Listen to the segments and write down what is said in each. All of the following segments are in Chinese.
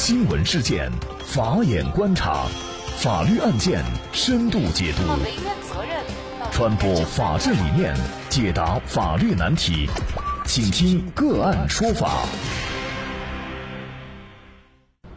新闻事件，法眼观察，法律案件深度解读，法责任传播法治理念，解答法律难题，请听个案说法。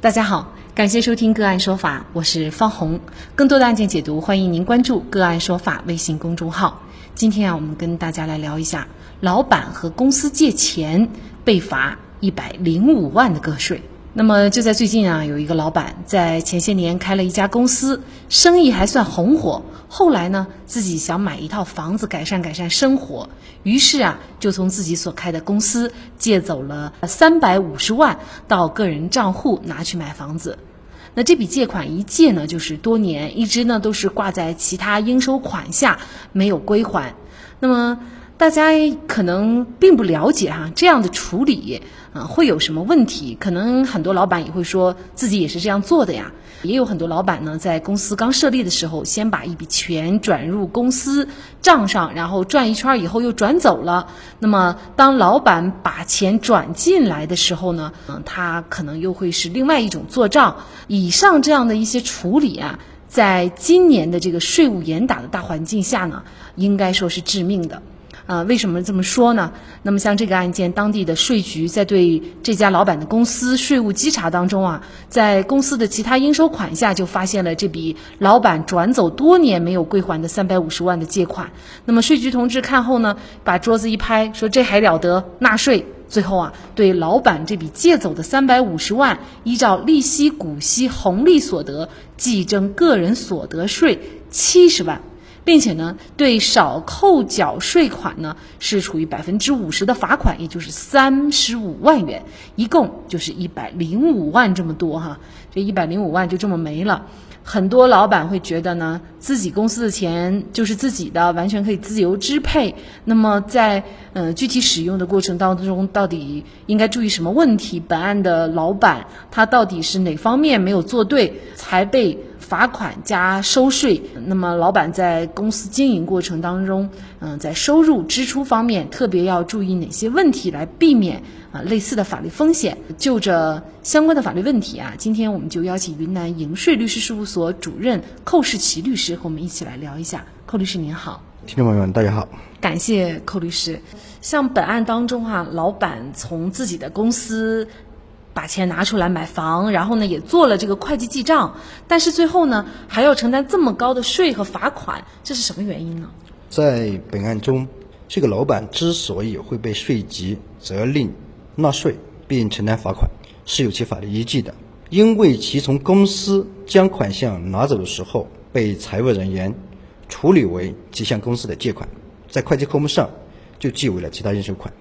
大家好，感谢收听个案说法，我是方红。更多的案件解读，欢迎您关注个案说法微信公众号。今天啊，我们跟大家来聊一下，老板和公司借钱被罚一百零五万的个税。那么就在最近啊，有一个老板在前些年开了一家公司，生意还算红火。后来呢，自己想买一套房子改善改善生活，于是啊，就从自己所开的公司借走了三百五十万到个人账户拿去买房子。那这笔借款一借呢，就是多年，一直呢都是挂在其他应收款下没有归还。那么大家可能并不了解哈，这样的处理。啊，会有什么问题？可能很多老板也会说自己也是这样做的呀。也有很多老板呢，在公司刚设立的时候，先把一笔钱转入公司账上，然后转一圈以后又转走了。那么，当老板把钱转进来的时候呢，嗯，他可能又会是另外一种做账。以上这样的一些处理啊，在今年的这个税务严打的大环境下呢，应该说是致命的。啊，为什么这么说呢？那么像这个案件，当地的税局在对这家老板的公司税务稽查当中啊，在公司的其他应收款下就发现了这笔老板转走多年没有归还的三百五十万的借款。那么税局同志看后呢，把桌子一拍，说这还了得，纳税。最后啊，对老板这笔借走的三百五十万，依照利息、股息、红利所得计征个人所得税七十万。并且呢，对少扣缴税款呢是处于百分之五十的罚款，也就是三十五万元，一共就是一百零五万这么多哈，这一百零五万就这么没了。很多老板会觉得呢，自己公司的钱就是自己的，完全可以自由支配。那么在呃具体使用的过程当中，到底应该注意什么问题？本案的老板他到底是哪方面没有做对，才被？罚款加收税，那么老板在公司经营过程当中，嗯，在收入支出方面特别要注意哪些问题，来避免啊类似的法律风险？就着相关的法律问题啊，今天我们就邀请云南盈税律师事务所主任寇世奇律师和我们一起来聊一下。寇律师您好，听众朋友们大家好，感谢寇律师。像本案当中哈，老板从自己的公司。把钱拿出来买房，然后呢也做了这个会计记账，但是最后呢还要承担这么高的税和罚款，这是什么原因呢？在本案中，这个老板之所以会被税局责令纳税并承担罚款，是有其法律依据的，因为其从公司将款项拿走的时候，被财务人员处理为其向公司的借款，在会计科目上就记为了其他应收款。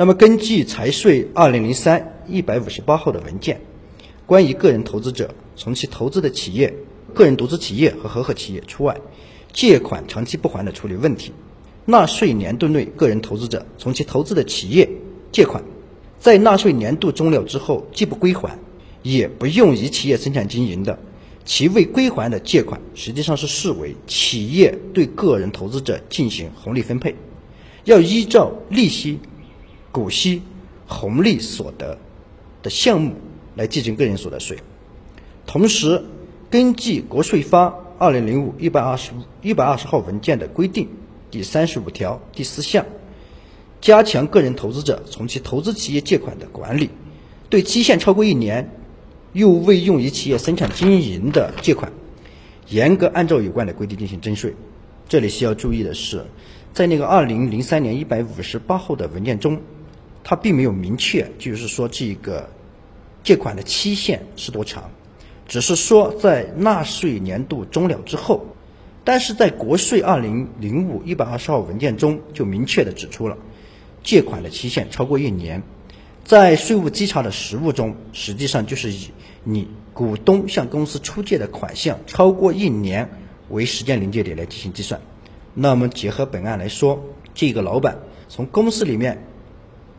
那么，根据财税二零零三一百五十八号的文件，关于个人投资者从其投资的企业、个人独资企业和合伙企业除外，借款长期不还的处理问题，纳税年度内个人投资者从其投资的企业借款，在纳税年度终了之后既不归还，也不用于企业生产经营的，其未归还的借款实际上是视为企业对个人投资者进行红利分配，要依照利息。股息、红利所得的项目来计征个人所得税。同时，根据国税发二零零五一百二十一百二十号文件的规定，第三十五条第四项，加强个人投资者从其投资企业借款的管理，对期限超过一年又未用于企业生产经营的借款，严格按照有关的规定进行征税。这里需要注意的是，在那个二零零三年一百五十八号的文件中。它并没有明确，就是说这个借款的期限是多长，只是说在纳税年度终了之后，但是在国税二零零五一百二十号文件中就明确的指出了，借款的期限超过一年，在税务稽查的实务中，实际上就是以你股东向公司出借的款项超过一年为时间临界点来进行计算。那么结合本案来说，这个老板从公司里面。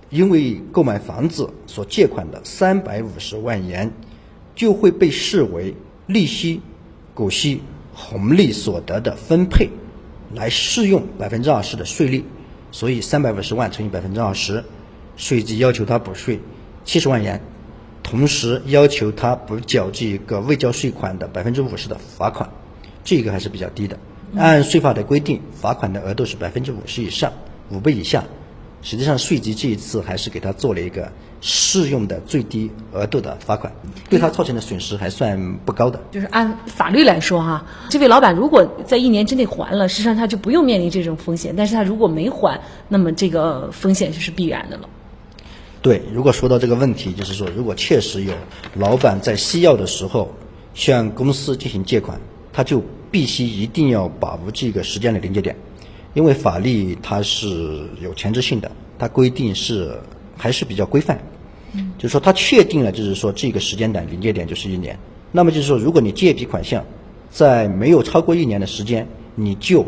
因为购买房子所借款的三百五十万元，就会被视为利息、股息、红利所得的分配，来适用百分之二十的税率。所以三百五十万乘以百分之二十，税基要求他补税七十万元。同时要求他补缴这个未交税款的百分之五十的罚款，这个还是比较低的。按税法的规定，罚款的额度是百分之五十以上，五倍以下。实际上，税局这一次还是给他做了一个适用的最低额度的罚款，对他造成的损失还算不高的。就是按法律来说，哈，这位老板如果在一年之内还了，实际上他就不用面临这种风险。但是他如果没还，那么这个风险就是必然的了。对，如果说到这个问题，就是说，如果确实有老板在需要的时候向公司进行借款，他就必须一定要把握这个时间的临界点。因为法律它是有前置性的，它规定是还是比较规范，就是说它确定了，就是说这个时间点临界点就是一年。那么就是说，如果你借一笔款项，在没有超过一年的时间，你就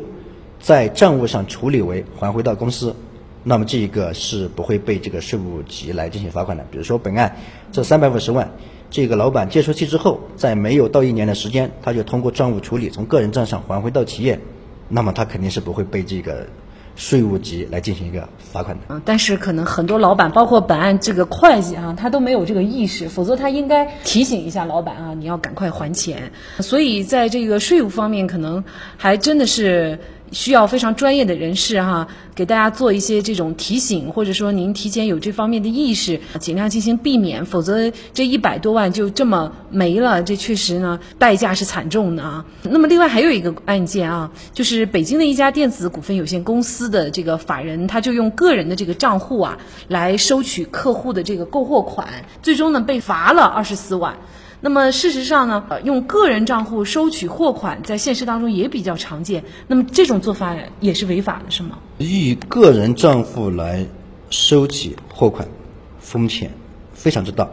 在账务上处理为还回到公司，那么这一个是不会被这个税务局来进行罚款的。比如说本案这三百五十万，这个老板借出去之后，在没有到一年的时间，他就通过账务处理从个人账上还回到企业。那么他肯定是不会被这个税务局来进行一个罚款的。嗯，但是可能很多老板，包括本案这个会计啊，他都没有这个意识，否则他应该提醒一下老板啊，你要赶快还钱。所以在这个税务方面，可能还真的是。需要非常专业的人士哈，给大家做一些这种提醒，或者说您提前有这方面的意识，尽量进行避免，否则这一百多万就这么没了，这确实呢代价是惨重的啊。那么另外还有一个案件啊，就是北京的一家电子股份有限公司的这个法人，他就用个人的这个账户啊来收取客户的这个购货款，最终呢被罚了二十四万。那么事实上呢，呃用个人账户收取货款，在现实当中也比较常见。那么这种做法也是违法的，是吗？以个人账户来收取货款，风险非常之大。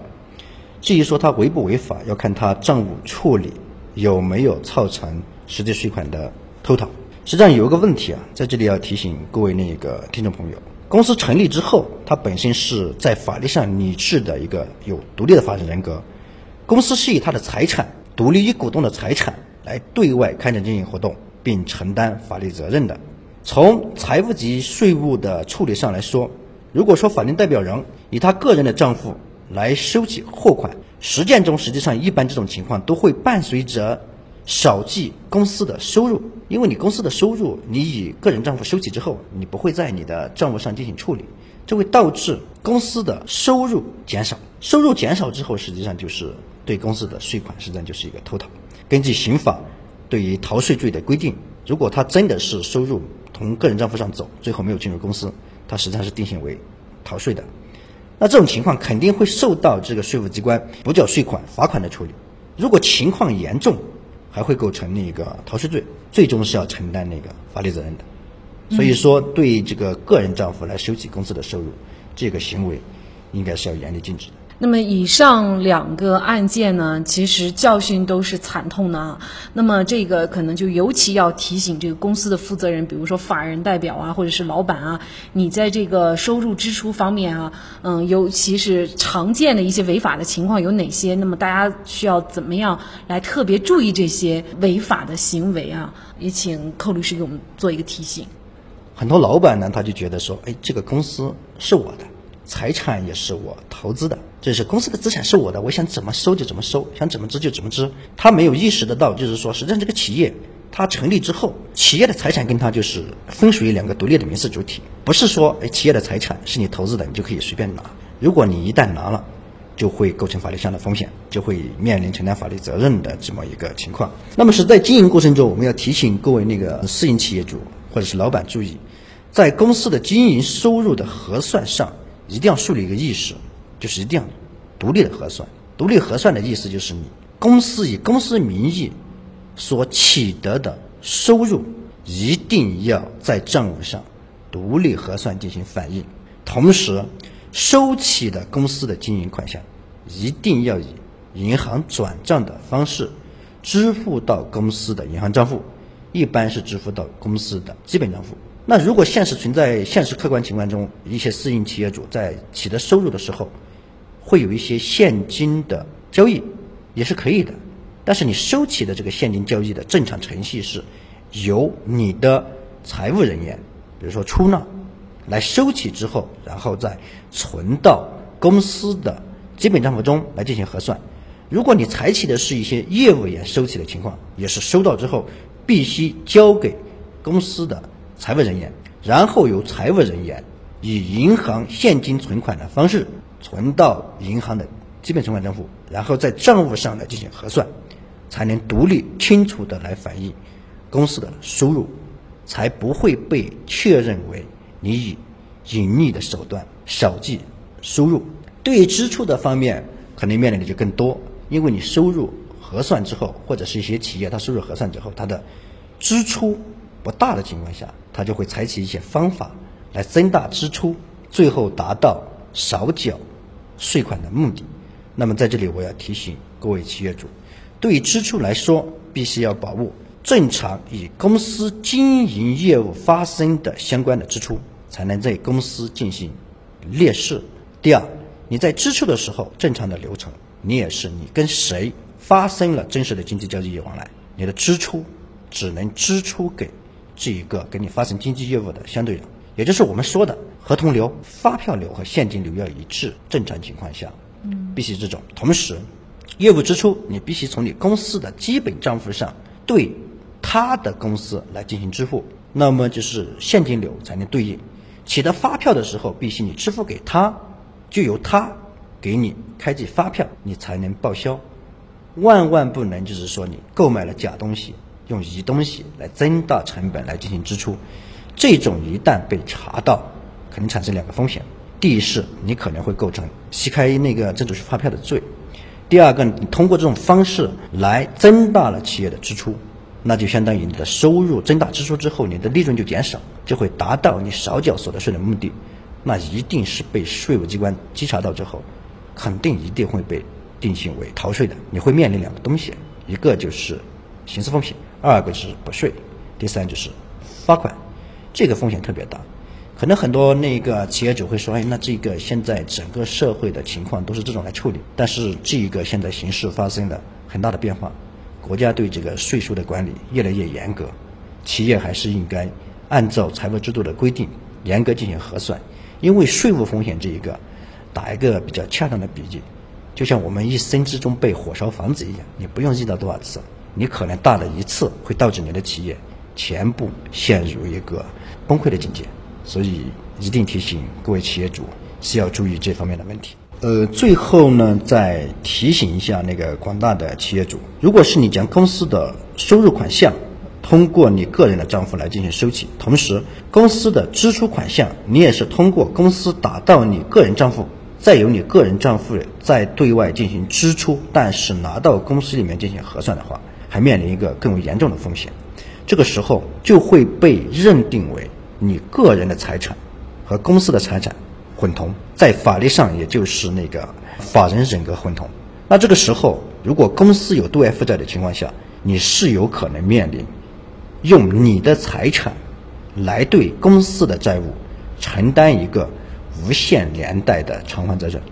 至于说它违不违法，要看它账务处理有没有造成实际税款的偷逃。实际上有一个问题啊，在这里要提醒各位那个听众朋友：公司成立之后，它本身是在法律上拟制的一个有独立的法人人格。公司是以他的财产、独立于股东的财产来对外开展经营活动，并承担法律责任的。从财务及税务的处理上来说，如果说法定代表人以他个人的账户来收取货款，实践中实际上一般这种情况都会伴随着少计公司的收入，因为你公司的收入你以个人账户收取之后，你不会在你的账户上进行处理，这会导致公司的收入减少。收入减少之后，实际上就是。对公司的税款实际上就是一个偷逃。根据刑法对于逃税罪的规定，如果他真的是收入从个人账户上走，最后没有进入公司，他实际上是定性为逃税的。那这种情况肯定会受到这个税务机关不缴税款、罚款的处理。如果情况严重，还会构成那个逃税罪，最终是要承担那个法律责任的。所以说，对这个个人账户来收取公司的收入，这个行为应该是要严厉禁止的。那么以上两个案件呢，其实教训都是惨痛的啊。那么这个可能就尤其要提醒这个公司的负责人，比如说法人代表啊，或者是老板啊，你在这个收入支出方面啊，嗯，尤其是常见的一些违法的情况有哪些？那么大家需要怎么样来特别注意这些违法的行为啊？也请寇律师给我们做一个提醒。很多老板呢，他就觉得说，哎，这个公司是我的。财产也是我投资的，就是公司的资产是我的，我想怎么收就怎么收，想怎么支就怎么支。他没有意识得到，就是说，实际上这个企业它成立之后，企业的财产跟它就是分属于两个独立的民事主体，不是说哎企业的财产是你投资的，你就可以随便拿。如果你一旦拿了，就会构成法律上的风险，就会面临承担法律责任的这么一个情况。那么是在经营过程中，我们要提醒各位那个私营企业主或者是老板注意，在公司的经营收入的核算上。一定要树立一个意识，就是一定要独立的核算。独立核算的意思就是，你公司以公司名义所取得的收入，一定要在账务上独立核算进行反映。同时，收取的公司的经营款项，一定要以银行转账的方式支付到公司的银行账户，一般是支付到公司的基本账户。那如果现实存在现实客观情况中，一些私营企业主在取得收入的时候，会有一些现金的交易，也是可以的。但是你收取的这个现金交易的正常程序是由你的财务人员，比如说出纳来收取之后，然后再存到公司的基本账户中来进行核算。如果你采取的是一些业务员收取的情况，也是收到之后必须交给公司的财务人员，然后由财务人员以银行现金存款的方式存到银行的基本存款账户，然后在账户上来进行核算，才能独立清楚的来反映公司的收入，才不会被确认为你以隐匿的手段少计收入。对于支出的方面，可能面临的就更多。因为你收入核算之后，或者是一些企业它收入核算之后，它的支出不大的情况下，他就会采取一些方法来增大支出，最后达到少缴税款的目的。那么在这里我要提醒各位企业主，对于支出来说，必须要把握正常与公司经营业务发生的相关的支出，才能在公司进行列示。第二，你在支出的时候，正常的流程。你也是，你跟谁发生了真实的经济交易往来，你的支出只能支出给这一个跟你发生经济业务的相对人，也就是我们说的合同流、发票流和现金流要一致。正常情况下，嗯，必须这种。同时，业务支出你必须从你公司的基本账户上对他的公司来进行支付，那么就是现金流才能对应。取得发票的时候，必须你支付给他，就由他。给你开具发票，你才能报销。万万不能就是说你购买了假东西，用移东西来增大成本来进行支出。这种一旦被查到，肯定产生两个风险：第一是你可能会构成虚开那个增值税发票的罪；第二个，你通过这种方式来增大了企业的支出，那就相当于你的收入增大支出之后，你的利润就减少，就会达到你少缴所得税的目的。那一定是被税务机关稽查到之后。肯定一定会被定性为逃税的，你会面临两个东西，一个就是刑事风险，二个就是补税，第三就是罚款，这个风险特别大。可能很多那个企业主会说，哎，那这个现在整个社会的情况都是这种来处理，但是这一个现在形势发生了很大的变化，国家对这个税收的管理越来越严格，企业还是应该按照财务制度的规定严格进行核算，因为税务风险这一个。打一个比较恰当的比喻，就像我们一生之中被火烧房子一样，你不用遇到多少次，你可能大的一次会导致你的企业全部陷入一个崩溃的境界。所以一定提醒各位企业主需要注意这方面的问题。呃，最后呢，再提醒一下那个广大的企业主，如果是你将公司的收入款项通过你个人的账户来进行收取，同时公司的支出款项你也是通过公司打到你个人账户。再由你个人账户再对外进行支出，但是拿到公司里面进行核算的话，还面临一个更为严重的风险。这个时候就会被认定为你个人的财产和公司的财产混同，在法律上也就是那个法人人格混同。那这个时候，如果公司有对外负债的情况下，你是有可能面临用你的财产来对公司的债务承担一个。无限连带的偿还责任，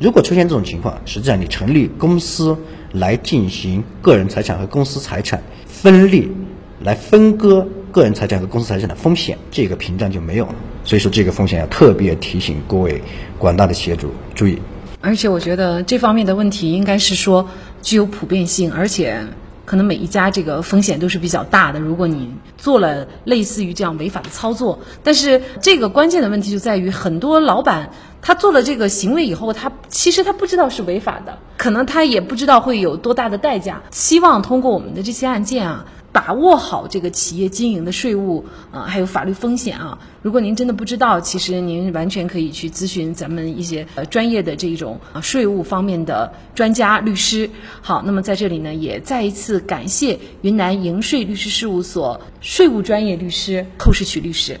如果出现这种情况，实际上你成立公司来进行个人财产和公司财产分立，来分割个人财产和公司财产的风险，这个屏障就没有了。所以说，这个风险要特别提醒各位广大的企业主注意。而且，我觉得这方面的问题应该是说具有普遍性，而且。可能每一家这个风险都是比较大的。如果你做了类似于这样违法的操作，但是这个关键的问题就在于，很多老板他做了这个行为以后，他其实他不知道是违法的，可能他也不知道会有多大的代价。希望通过我们的这些案件啊。把握好这个企业经营的税务啊，还有法律风险啊。如果您真的不知道，其实您完全可以去咨询咱们一些呃专业的这种啊税务方面的专家律师。好，那么在这里呢，也再一次感谢云南盈税律师事务所税务专业律师寇世曲律师。